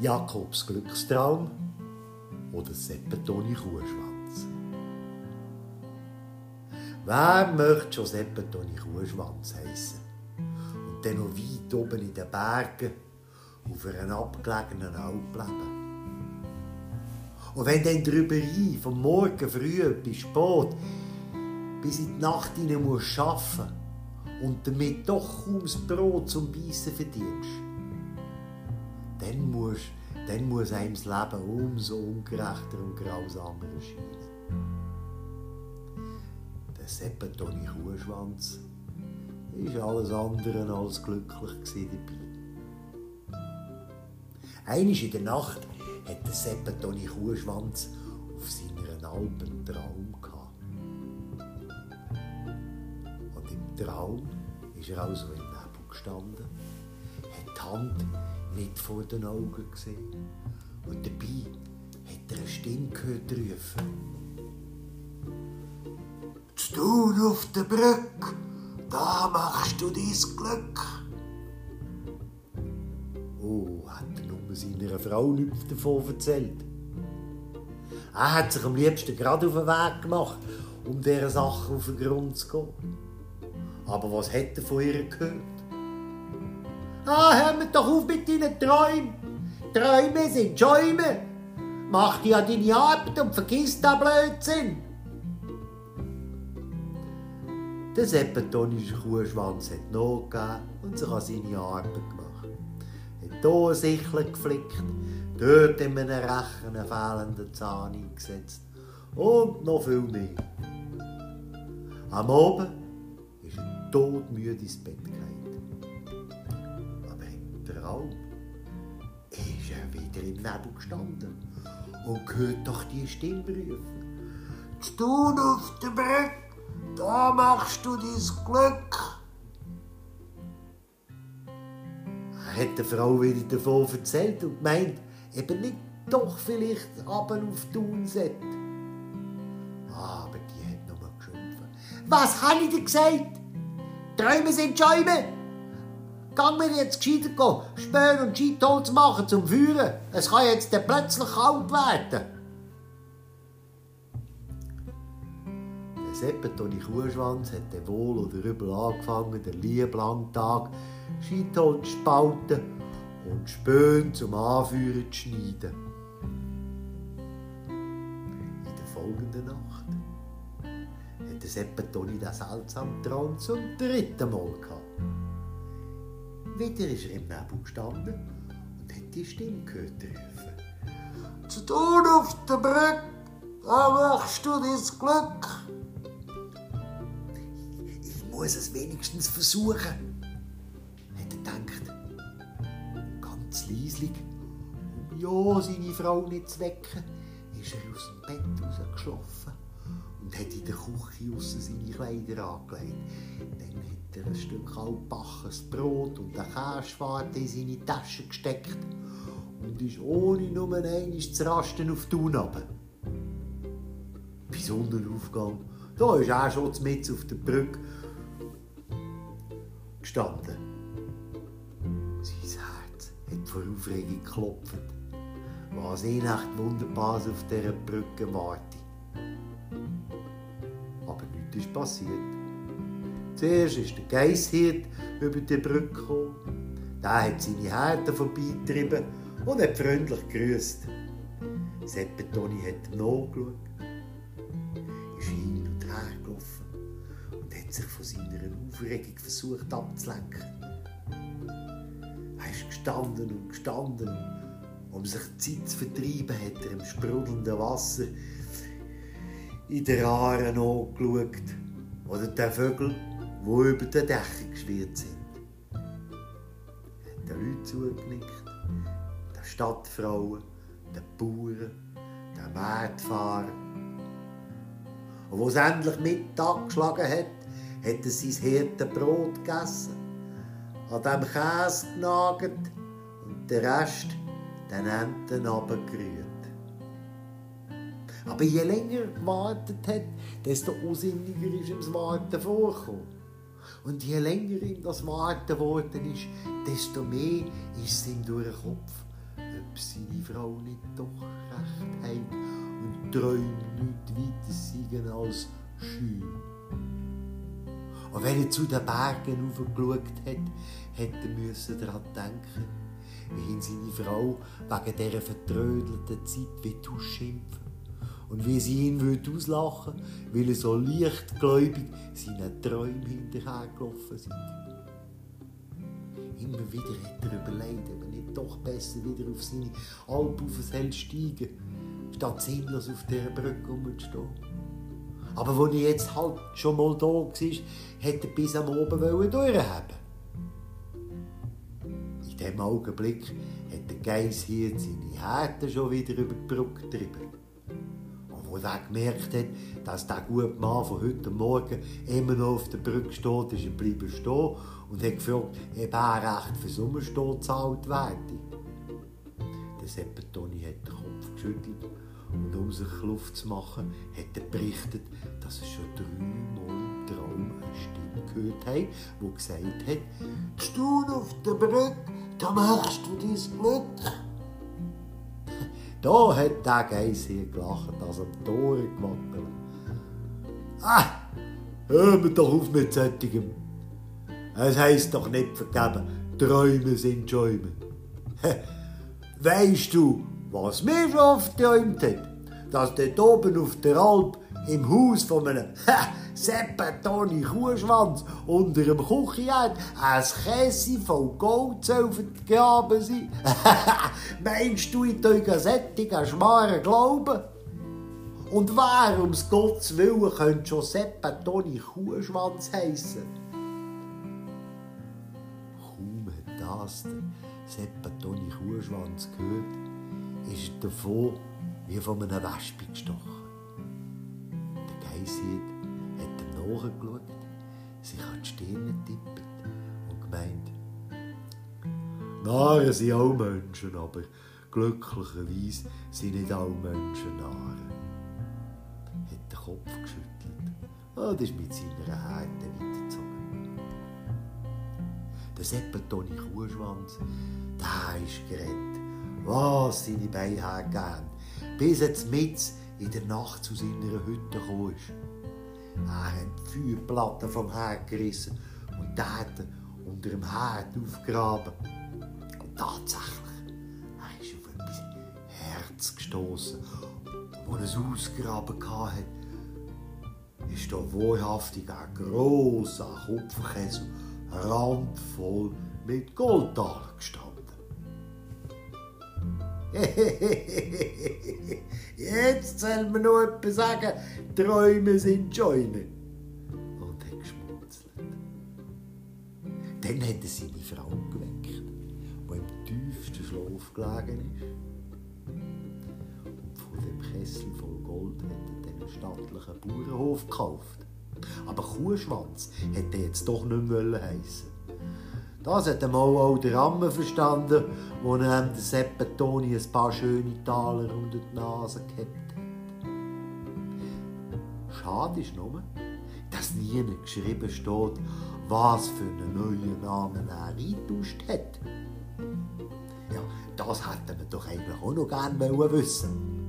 Jakobs Glückstraum oder Seppetoni Kuhschwanz. Wer möchte schon Seppetoni Kuhschwanz heißen? Und dann noch weit oben in den Bergen auf einer abgelegenen Alp leben. Und wenn dann drüber rein, vom Morgen früh bis spät, bis in die Nacht hinein musst arbeiten und damit doch kaum das Brot zum Beißen verdienst, dann muss, dann muss einem das Leben umso ungerechter und grausamer erscheinen. Der Seppentoni Kuhschwanz war alles andere als glücklich dabei. Einmal in der Nacht hat der Seppentoni Kuhschwanz auf seiner Alp einen Traum gehabt. Und im Traum ist er also im Nebel gestanden, hat die Hand vor den Augen gesehen. Und dabei hat er eine Stimme gehört rufen. Zu auf der Brücke, da machst du dein Glück. Oh, hat er nur seiner Frau nichts davon erzählt. Er hat sich am liebsten gerade auf den Weg gemacht, um dieser Sache auf den Grund zu gehen. Aber was hat er von ihr gehört? Ah, hör mir doch auf mit deinen Träumen. Träume sind Schäume. Mach dir ja deine Arbeit und vergiss den Blödsinn. Der seppetonische Kuhschwanz hat nachgegeben und sich an seine Arbeit gemacht. Er Hat hier ein Sichel geflickt, dort in einem Rechen einen fehlenden Zahn eingesetzt und noch viel mehr. Am Abend ist er todmüde ins Bett gefallen. Traum ist er wieder im Nebel gestanden und hört doch die Stimme rufen. «Stun auf der Brücke, da machst du dein Glück!» Er hat der Frau wieder davon erzählt und gemeint, eben nicht doch vielleicht aber auf Thun sollte. Aber die hat nur geschimpft. Was habe ich dir gesagt? Träume sind Schäume. Gang mir jetzt gescheiter gehen, Spören und Skitolz machen zum Führen. Es kann jetzt dann plötzlich kalt werden. Der Seppentoni Kuhschwanz hat wohl oder übel angefangen, den lieben langen Tag Skitolz zu spalten und Spöen zum Anführen zu schneiden. In der folgenden Nacht hat der Seppentoni den seltsamen Traum zum dritten Mal gehabt. Wieder ist er im Nebel gestanden und hat die Stimme gehört rufen. Zu tun auf der Brücke, da machst du dein Glück. Ich muss es wenigstens versuchen, hat er gedacht. Ganz leislich, um ja seine Frau nicht zu wecken, ist er aus dem Bett rausgeschlafen und hat in der Küche aussen seine Kleider angelegt. Hat ein Stück altbackenes Brot und eine Käseschwarte in seine Tasche gesteckt und ist ohne nur einmal zu rasten auf die runter. Bei Sonnenaufgang, da ist er schon mit auf der Brücke gestanden. Sein Herz hat vor Aufregung geklopft, was eh nicht Wunderbares auf dieser Brücke warte. Aber nichts ist passiert. Zuerst ist der Geisshirt über die Brücke gekommen. Der hat seine Härte vorbeigetrieben und hat freundlich gegrüßt. Seppetoni hat ihm nachgeschaut, ist hin und her gelaufen und hat sich von seiner Aufregung versucht abzulenken. Er ist gestanden und gestanden. Um sich Zeit zu vertreiben, hat er im sprudelnden Wasser in der Aare angeschaut. Oder den Vögel, die über den Dächern geschwirrt sind. Er hat den Leuten zugenickt, den Stadtfrauen, den Bauern, den Marktfahrer. Und wo es endlich Mittag geschlagen hat, hat er sein Hirtenbrot gegessen, an dem Käse genagelt und den Rest den Enten runtergerührt. Aber je länger er gewartet hat, desto unsinniger ist ihm das Warten vorgekommen. Und je länger ihm das Warten geworden ist, desto mehr ist ihm durch den Kopf, ob seine Frau nicht doch recht hat und träumt nicht weiter seien als schön. Und wenn er zu den Bergen aufgeschaut hat, hätte er müssen daran denken, wie ihn seine Frau wegen dieser vertrödelten Zeit wird ausschimpfen und wie sie ihn würde auslachen weil er so leichtgläubig seinen Träumen hinterhergelaufen sind. Immer wieder hat er überlegt, ob er nicht doch besser wieder auf seine Alp auf das Hell steigen, statt sinnlos auf dieser Brücke rumzustehen. Aber als er jetzt halt schon mal da war, hätte er bis am Oben durchhaben In diesem Augenblick hat der Geiss hier seine Härte schon wieder über die Brücke getrieben. Und als er gemerkt hat, dass der gute Mann von heute Morgen immer noch auf der Brücke steht, ist er geblieben stehen und hat gefragt, ob er recht für Sommerstehen gezahlt werde. Der Seppetoni hat den Kopf geschüttelt und um sich Luft zu machen, hat er berichtet, dass er schon dreimal im Traum eine Stimme gehört hat, die gesagt hat, «Stuhl auf der Brücke, da machst du dein Glück!» Da hat der Geiss hier gelacht, als am Tor gewackelt. «Ah, hör mir doch auf mit solchem! Es heisst doch nicht vergeben, Träume sind Schäume. Weißt du, was mir schon oft geträumt hat? Dass dort oben auf der Alp im Haus von einem Seppetoni Kuhschwanz unter dem Küchenherd ein Käse von Gold vergraben sein. Meinst du, ich tue sättigen Schmarren glauben? Und wer ums Gottes Willen könnte schon Seppetoni Kuhschwanz heissen? Kaum hat das der Seppetoni Kuhschwanz gehört, ist er davon wie von einem Wespe gestochen. Der Geisshirt nachgeschaut, sich an die Stirn getippt und gemeint, Narren sind auch Menschen, aber glücklicherweise sind nicht alle Menschen Narren. Hat den Kopf geschüttelt und ist mit seiner Härte weitergezogen. Der Seppetoni Kuhschwanz, der ist gerettet was seine Beine hergegeben, bis er mit in der Nacht zu seiner Hütte kam. Er hat die Feuerplatte vom Herd gerissen und Erde unter dem Herd aufgraben. Und tatsächlich, er ist auf etwas Herz gestoßen. Wo er es ausgraben hatte, ist da wohlhaftig ein grosser Kupferkessel, randvoll mit Goldtaler gestanden. Jetzt soll man noch etwas sagen, Träume sind Schäume. Und hat geschmunzelt. Dann hat er seine Frau geweckt, die im tiefsten Schlaf gelegen ist. Und von dem Kessel voll Gold hat er den stattlichen Bauernhof gekauft. Aber Kuhschwanz hätte er jetzt doch nicht mehr heissen das hat einmal auch der Ramme verstanden, wo er dem Seppetoni ein paar schöne Taler unter die Nase gehabt hat. Schade ist nur, dass nie geschrieben steht, was für einen neuen Namen er eingetauscht hat. Ja, das hätte man doch eigentlich auch noch gerne wissen